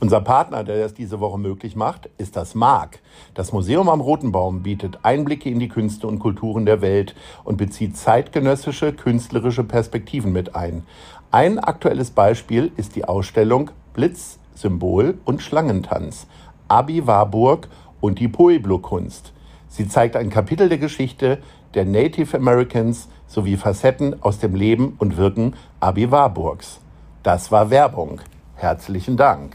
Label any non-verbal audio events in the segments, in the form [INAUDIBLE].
Unser Partner, der das diese Woche möglich macht, ist das MARC. Das Museum am Roten Baum bietet Einblicke in die Künste und Kulturen der Welt und bezieht zeitgenössische künstlerische Perspektiven mit ein. Ein aktuelles Beispiel ist die Ausstellung Blitz, Symbol und Schlangentanz. Abi Warburg und die Pueblo-Kunst. Sie zeigt ein Kapitel der Geschichte der Native Americans sowie Facetten aus dem Leben und Wirken Abi Warburgs. Das war Werbung. Herzlichen Dank.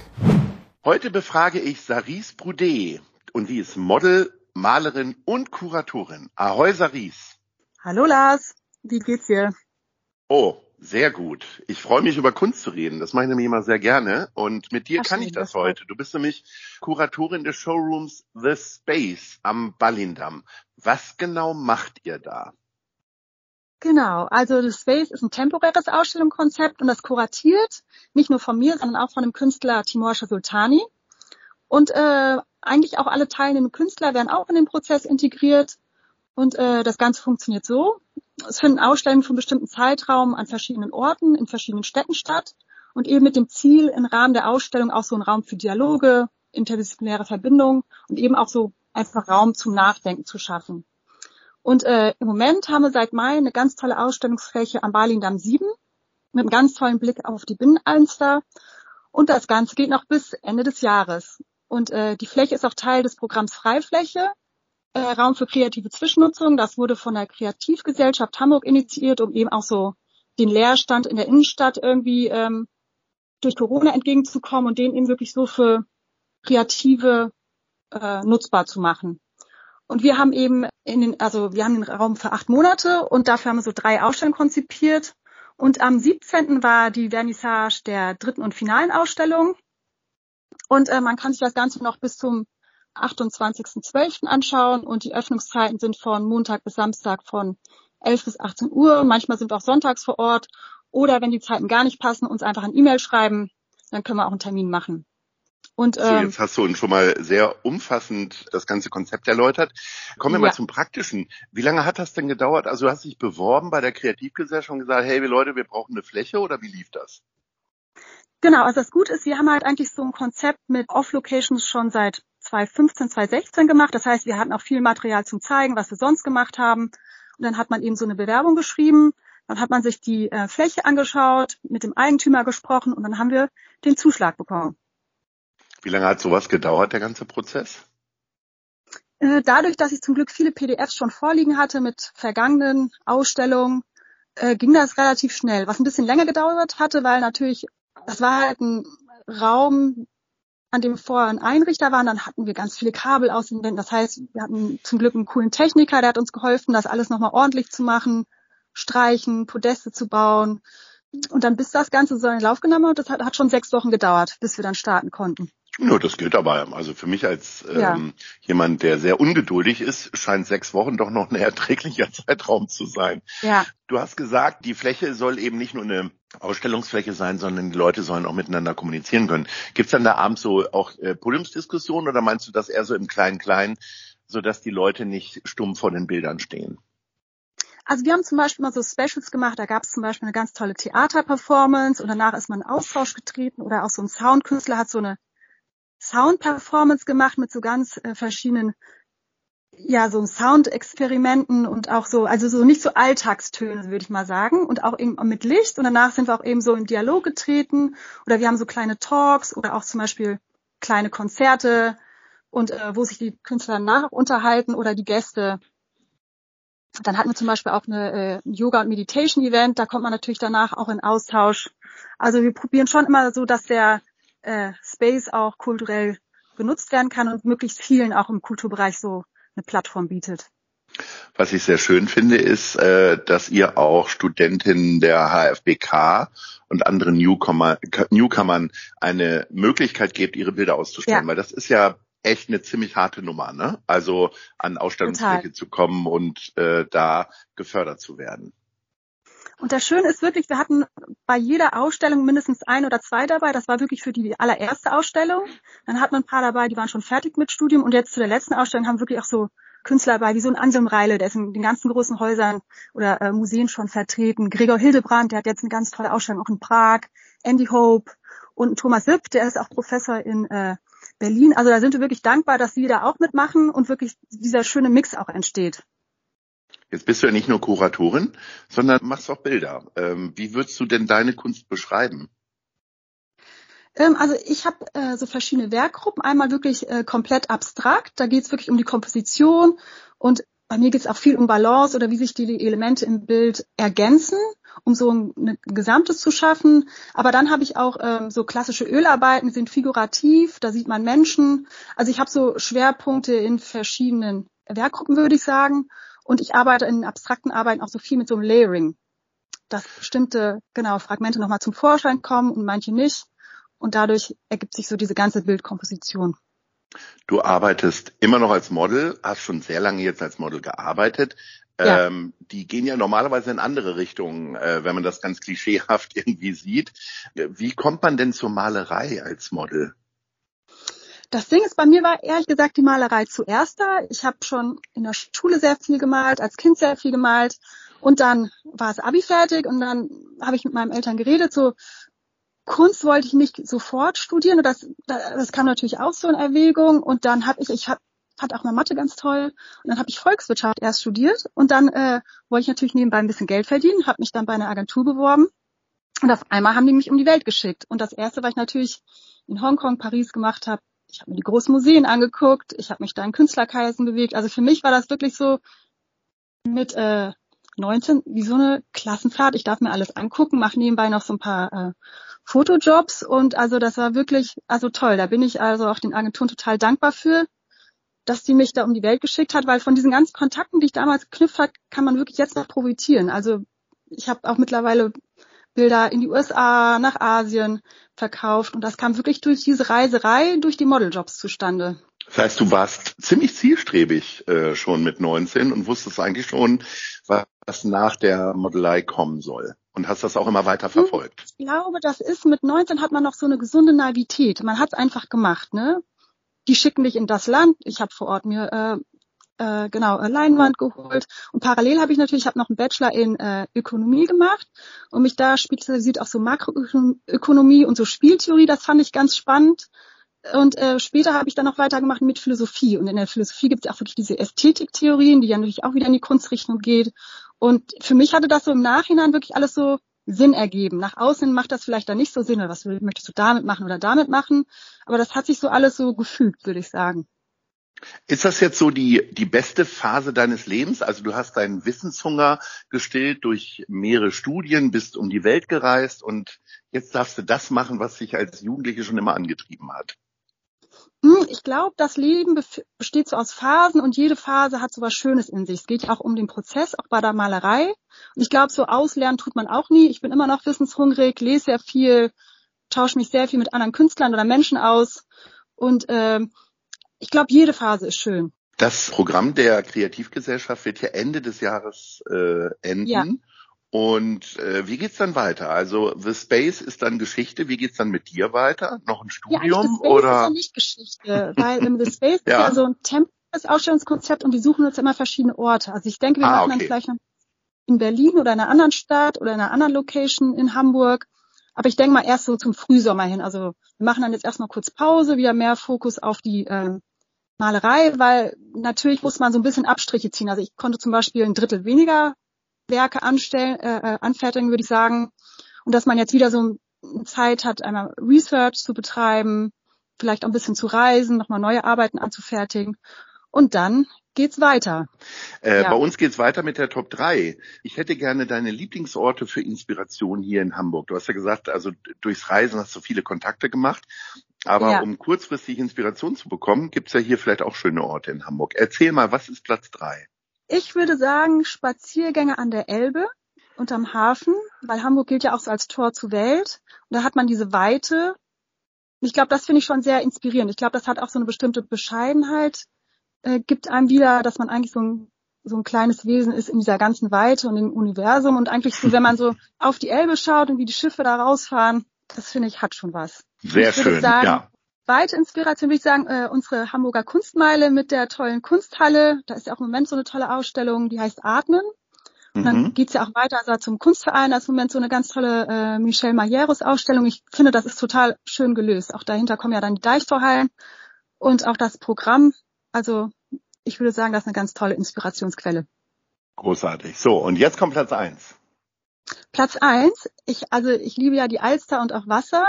Heute befrage ich Saris Broudet und sie ist Model, Malerin und Kuratorin. Ahoi Saris. Hallo Lars, wie geht's dir? Oh, sehr gut. Ich freue mich über Kunst zu reden. Das mache ich nämlich immer sehr gerne. Und mit dir Ach, kann ich das, das heute. Du bist nämlich Kuratorin des Showrooms The Space am Ballindam. Was genau macht ihr da? Genau, also The Space ist ein temporäres Ausstellungskonzept und das kuratiert nicht nur von mir, sondern auch von dem Künstler Timur Sultani. Und äh, eigentlich auch alle teilnehmenden Künstler werden auch in den Prozess integriert. Und äh, das Ganze funktioniert so. Es finden Ausstellungen einen bestimmten Zeitraum an verschiedenen Orten, in verschiedenen Städten statt und eben mit dem Ziel, im Rahmen der Ausstellung auch so einen Raum für Dialoge, interdisziplinäre Verbindungen und eben auch so einfach Raum zum Nachdenken zu schaffen. Und äh, im Moment haben wir seit Mai eine ganz tolle Ausstellungsfläche am Berlin-Damm 7 mit einem ganz tollen Blick auf die Binnenalster. Und das Ganze geht noch bis Ende des Jahres. Und äh, die Fläche ist auch Teil des Programms Freifläche, äh, Raum für kreative Zwischennutzung. Das wurde von der Kreativgesellschaft Hamburg initiiert, um eben auch so den Leerstand in der Innenstadt irgendwie ähm, durch Corona entgegenzukommen und den eben wirklich so für kreative äh, nutzbar zu machen. Und wir haben eben in den, also wir haben den Raum für acht Monate und dafür haben wir so drei Ausstellungen konzipiert. Und am 17. war die Vernissage der dritten und finalen Ausstellung. Und äh, man kann sich das Ganze noch bis zum 28.12. anschauen und die Öffnungszeiten sind von Montag bis Samstag von 11 bis 18 Uhr. Manchmal sind wir auch sonntags vor Ort. Oder wenn die Zeiten gar nicht passen, uns einfach ein E-Mail schreiben, dann können wir auch einen Termin machen. Und, ähm, so, jetzt hast du uns schon mal sehr umfassend das ganze Konzept erläutert. Kommen wir ja. mal zum Praktischen. Wie lange hat das denn gedauert? Also du hast dich beworben bei der Kreativgesellschaft und gesagt, hey Leute, wir brauchen eine Fläche oder wie lief das? Genau, also das Gute ist, wir haben halt eigentlich so ein Konzept mit Off-Locations schon seit 2015, 2016 gemacht. Das heißt, wir hatten auch viel Material zum Zeigen, was wir sonst gemacht haben. Und dann hat man eben so eine Bewerbung geschrieben. Dann hat man sich die äh, Fläche angeschaut, mit dem Eigentümer gesprochen und dann haben wir den Zuschlag bekommen. Wie lange hat sowas gedauert, der ganze Prozess? Äh, dadurch, dass ich zum Glück viele PDFs schon vorliegen hatte mit vergangenen Ausstellungen, äh, ging das relativ schnell. Was ein bisschen länger gedauert hatte, weil natürlich, das war halt ein Raum, an dem vorher ein Einrichter war, dann hatten wir ganz viele Kabel aus den Wänden. Das heißt, wir hatten zum Glück einen coolen Techniker, der hat uns geholfen, das alles nochmal ordentlich zu machen, streichen, Podeste zu bauen. Und dann bis das Ganze so in den Lauf genommen hat, das hat, hat schon sechs Wochen gedauert, bis wir dann starten konnten. Ja, das gilt aber. Also für mich als ja. ähm, jemand, der sehr ungeduldig ist, scheint sechs Wochen doch noch ein erträglicher [LAUGHS] Zeitraum zu sein. Ja. Du hast gesagt, die Fläche soll eben nicht nur eine Ausstellungsfläche sein, sondern die Leute sollen auch miteinander kommunizieren können. Gibt es dann da abends so auch äh, Podiumsdiskussionen oder meinst du das eher so im Kleinen-Kleinen, sodass die Leute nicht stumm vor den Bildern stehen? Also wir haben zum Beispiel mal so Specials gemacht, da gab es zum Beispiel eine ganz tolle Theaterperformance und danach ist man in Austausch getreten oder auch so ein Soundkünstler hat so eine Soundperformance gemacht mit so ganz äh, verschiedenen ja, so Soundexperimenten und auch so, also so nicht so Alltagstöne, würde ich mal sagen. Und auch eben mit Licht. Und danach sind wir auch eben so in Dialog getreten. Oder wir haben so kleine Talks oder auch zum Beispiel kleine Konzerte und äh, wo sich die Künstler danach unterhalten oder die Gäste. Dann hatten wir zum Beispiel auch eine äh, Yoga- und Meditation-Event. Da kommt man natürlich danach auch in Austausch. Also wir probieren schon immer so, dass der äh, Space auch kulturell genutzt werden kann und möglichst vielen auch im Kulturbereich so eine Plattform bietet. Was ich sehr schön finde, ist, äh, dass ihr auch Studentinnen der HFBK und anderen Newcomer, Newcomern eine Möglichkeit gebt, ihre Bilder auszustellen. Ja. Weil das ist ja echt eine ziemlich harte Nummer, ne? Also an Ausstellungsfläche zu kommen und äh, da gefördert zu werden. Und das Schöne ist wirklich, wir hatten bei jeder Ausstellung mindestens ein oder zwei dabei. Das war wirklich für die allererste Ausstellung. Dann hat man ein paar dabei, die waren schon fertig mit Studium. Und jetzt zu der letzten Ausstellung haben wir wirklich auch so Künstler dabei, wie so ein Anselm Reile, der ist in den ganzen großen Häusern oder äh, Museen schon vertreten. Gregor Hildebrand, der hat jetzt eine ganz tolle Ausstellung auch in Prag. Andy Hope und Thomas Sipp, der ist auch Professor in äh, Berlin. Also da sind wir wirklich dankbar, dass Sie da auch mitmachen und wirklich dieser schöne Mix auch entsteht. Jetzt bist du ja nicht nur Kuratorin, sondern machst auch Bilder. Ähm, wie würdest du denn deine Kunst beschreiben? Ähm, also ich habe äh, so verschiedene Werkgruppen. Einmal wirklich äh, komplett abstrakt. Da geht es wirklich um die Komposition und bei mir geht es auch viel um Balance oder wie sich die Elemente im Bild ergänzen, um so ein, ein Gesamtes zu schaffen. Aber dann habe ich auch ähm, so klassische Ölarbeiten, die sind figurativ, da sieht man Menschen. Also ich habe so Schwerpunkte in verschiedenen Werkgruppen, würde ich sagen. Und ich arbeite in abstrakten Arbeiten auch so viel mit so einem Layering, dass bestimmte, genau, Fragmente nochmal zum Vorschein kommen und manche nicht. Und dadurch ergibt sich so diese ganze Bildkomposition. Du arbeitest immer noch als Model, hast schon sehr lange jetzt als Model gearbeitet. Ja. Ähm, die gehen ja normalerweise in andere Richtungen, äh, wenn man das ganz klischeehaft [LAUGHS] irgendwie sieht. Wie kommt man denn zur Malerei als Model? Das Ding ist, bei mir war ehrlich gesagt die Malerei zuerst da. Ich habe schon in der Schule sehr viel gemalt, als Kind sehr viel gemalt. Und dann war es Abi fertig und dann habe ich mit meinen Eltern geredet, so Kunst wollte ich nicht sofort studieren. Und das, das kam natürlich auch so in Erwägung. Und dann habe ich, ich hab, fand auch mal Mathe ganz toll. Und dann habe ich Volkswirtschaft erst studiert. Und dann äh, wollte ich natürlich nebenbei ein bisschen Geld verdienen, habe mich dann bei einer Agentur beworben. Und auf einmal haben die mich um die Welt geschickt. Und das erste, was ich natürlich in Hongkong, Paris gemacht habe, ich habe mir die großen Museen angeguckt, ich habe mich da in Künstlerkreisen bewegt. Also für mich war das wirklich so mit äh, 19 wie so eine Klassenfahrt. Ich darf mir alles angucken, mache nebenbei noch so ein paar äh, Fotojobs und also das war wirklich also toll. Da bin ich also auch den Agenturen total dankbar für, dass die mich da um die Welt geschickt hat, weil von diesen ganzen Kontakten, die ich damals geknüpft hat, kann man wirklich jetzt noch profitieren. Also ich habe auch mittlerweile Bilder in die USA, nach Asien verkauft. Und das kam wirklich durch diese Reiserei, durch die Modeljobs zustande. Das heißt, du warst ziemlich zielstrebig äh, schon mit 19 und wusstest eigentlich schon, was nach der Modelei kommen soll. Und hast das auch immer weiter hm, verfolgt. Ich glaube, das ist mit 19 hat man noch so eine gesunde Naivität. Man hat es einfach gemacht, ne? Die schicken dich in das Land. Ich habe vor Ort mir äh, äh, genau äh, Leinwand geholt und parallel habe ich natürlich, ich habe noch einen Bachelor in äh, Ökonomie gemacht und mich da spezialisiert auf so Makroökonomie und so Spieltheorie. Das fand ich ganz spannend. Und äh, später habe ich dann noch weitergemacht mit Philosophie. Und in der Philosophie gibt es auch wirklich diese Ästhetiktheorien, die ja natürlich auch wieder in die Kunstrichtung geht. Und für mich hatte das so im Nachhinein wirklich alles so Sinn ergeben. Nach außen macht das vielleicht dann nicht so Sinn, oder was möchtest du damit machen oder damit machen. Aber das hat sich so alles so gefügt, würde ich sagen. Ist das jetzt so die, die beste Phase deines Lebens? Also du hast deinen Wissenshunger gestillt durch mehrere Studien, bist um die Welt gereist und jetzt darfst du das machen, was dich als Jugendliche schon immer angetrieben hat. Hm, ich glaube, das Leben besteht so aus Phasen und jede Phase hat so was Schönes in sich. Es geht ja auch um den Prozess, auch bei der Malerei. Und ich glaube, so auslernen tut man auch nie. Ich bin immer noch wissenshungrig, lese sehr viel, tausche mich sehr viel mit anderen Künstlern oder Menschen aus. Und äh, ich glaube, jede Phase ist schön. Das Programm der Kreativgesellschaft wird ja Ende des Jahres äh, enden. Ja. Und äh, wie geht's dann weiter? Also The Space ist dann Geschichte. Wie geht's dann mit dir weiter? Noch ein Studium ja, The Space oder? Ist ja nicht Geschichte, weil im The Space [LAUGHS] ja. ist ja so ein temporäres Ausstellungskonzept und die suchen uns immer verschiedene Orte. Also ich denke, wir ah, machen okay. dann vielleicht noch in Berlin oder in einer anderen Stadt oder in einer anderen Location in Hamburg. Aber ich denke mal erst so zum Frühsommer hin. Also wir machen dann jetzt erstmal kurz Pause, wieder mehr Fokus auf die äh, Malerei, weil natürlich muss man so ein bisschen Abstriche ziehen. Also ich konnte zum Beispiel ein Drittel weniger Werke anstellen, äh, äh anfertigen, würde ich sagen. Und dass man jetzt wieder so Zeit hat, einmal Research zu betreiben, vielleicht auch ein bisschen zu reisen, nochmal neue Arbeiten anzufertigen. Und dann geht's weiter. Äh, ja. Bei uns geht's weiter mit der Top 3. Ich hätte gerne deine Lieblingsorte für Inspiration hier in Hamburg. Du hast ja gesagt, also durchs Reisen hast du viele Kontakte gemacht. Aber ja. um kurzfristig Inspiration zu bekommen, gibt's ja hier vielleicht auch schöne Orte in Hamburg. Erzähl mal, was ist Platz 3? Ich würde sagen Spaziergänge an der Elbe unterm Hafen, weil Hamburg gilt ja auch so als Tor zur Welt. Und da hat man diese Weite, ich glaube, das finde ich schon sehr inspirierend. Ich glaube, das hat auch so eine bestimmte Bescheidenheit, äh, gibt einem wieder, dass man eigentlich so ein, so ein kleines Wesen ist in dieser ganzen Weite und im Universum und eigentlich so, wenn man so [LAUGHS] auf die Elbe schaut und wie die Schiffe da rausfahren, das finde ich hat schon was. Sehr schön, sagen, ja. Weite Inspiration würde ich sagen, äh, unsere Hamburger Kunstmeile mit der tollen Kunsthalle. Da ist ja auch im Moment so eine tolle Ausstellung, die heißt Atmen. Und dann mhm. geht's ja auch weiter also zum Kunstverein. Da ist im Moment so eine ganz tolle äh, Michelle Majeros Ausstellung. Ich finde, das ist total schön gelöst. Auch dahinter kommen ja dann die Deichtorhallen und auch das Programm. Also ich würde sagen, das ist eine ganz tolle Inspirationsquelle. Großartig. So, und jetzt kommt Platz eins. Platz eins, ich, also ich liebe ja die Alster und auch Wasser.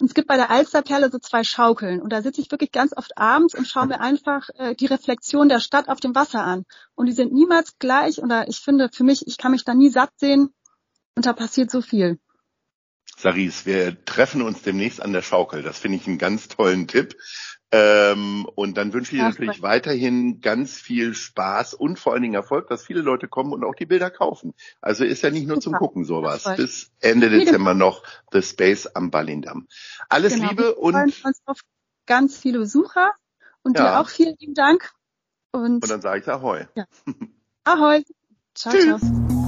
Und es gibt bei der Alsterperle so zwei Schaukeln. Und da sitze ich wirklich ganz oft abends und schaue mir einfach äh, die Reflexion der Stadt auf dem Wasser an. Und die sind niemals gleich. Oder ich finde für mich, ich kann mich da nie satt sehen. Und da passiert so viel. Saris, wir treffen uns demnächst an der Schaukel. Das finde ich einen ganz tollen Tipp. Ähm, und dann wünsche ich dir natürlich weiterhin ganz viel Spaß und vor allen Dingen Erfolg, dass viele Leute kommen und auch die Bilder kaufen. Also ist ja nicht nur zum Gucken sowas. Bis Ende Dezember noch The Space am Ballindamm. Alles genau. Liebe und wir uns auf ganz viele Besucher und ja. dir auch vielen lieben Dank. Und, und dann sage ich Ahoi. Ja. Ahoi. [LAUGHS] Ciao, Tschüss. ciao.